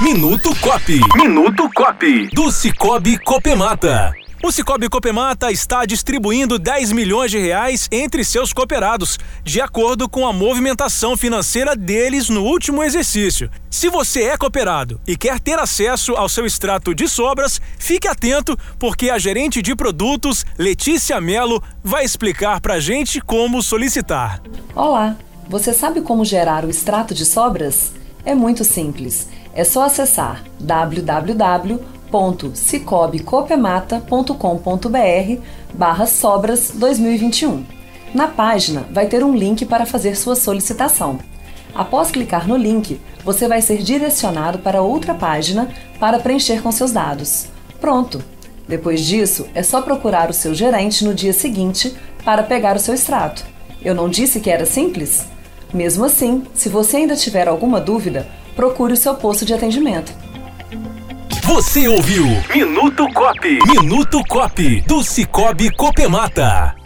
Minuto Cop. Minuto Cop. Do Cicobi Copemata. O Cicobi Copemata está distribuindo 10 milhões de reais entre seus cooperados, de acordo com a movimentação financeira deles no último exercício. Se você é cooperado e quer ter acesso ao seu extrato de sobras, fique atento, porque a gerente de produtos, Letícia Melo, vai explicar pra gente como solicitar. Olá, você sabe como gerar o extrato de sobras? É muito simples. É só acessar www www.cicobicopemata.com.br barra sobras 2021. Na página vai ter um link para fazer sua solicitação. Após clicar no link, você vai ser direcionado para outra página para preencher com seus dados. Pronto! Depois disso, é só procurar o seu gerente no dia seguinte para pegar o seu extrato. Eu não disse que era simples? Mesmo assim, se você ainda tiver alguma dúvida, procure o seu posto de atendimento. Você ouviu Minuto Cop. Minuto Cop do Cicobi Copemata.